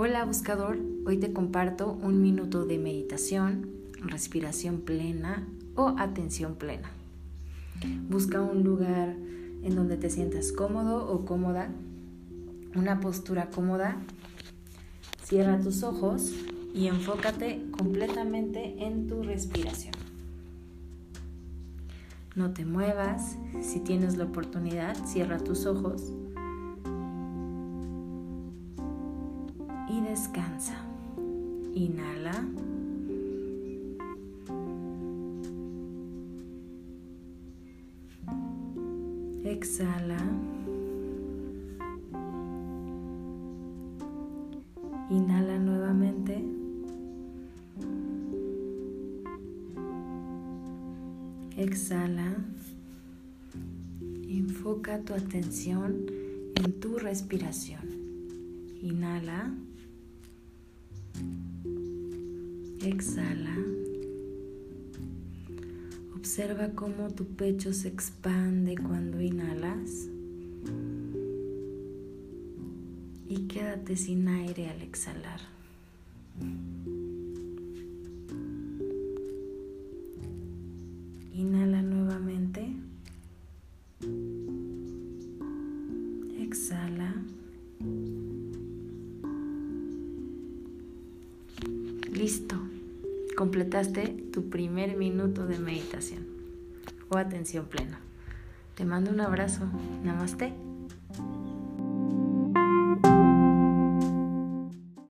Hola buscador, hoy te comparto un minuto de meditación, respiración plena o atención plena. Busca un lugar en donde te sientas cómodo o cómoda, una postura cómoda. Cierra tus ojos y enfócate completamente en tu respiración. No te muevas, si tienes la oportunidad, cierra tus ojos y descansa. Inhala. Exhala. Inhala nuevamente. Exhala. Enfoca tu atención en tu respiración. Inhala. Exhala. Observa cómo tu pecho se expande cuando inhalas. Y quédate sin aire al exhalar. Inhala nuevamente. Exhala. Listo. Completaste tu primer minuto de meditación o atención plena. Te mando un abrazo. Namaste.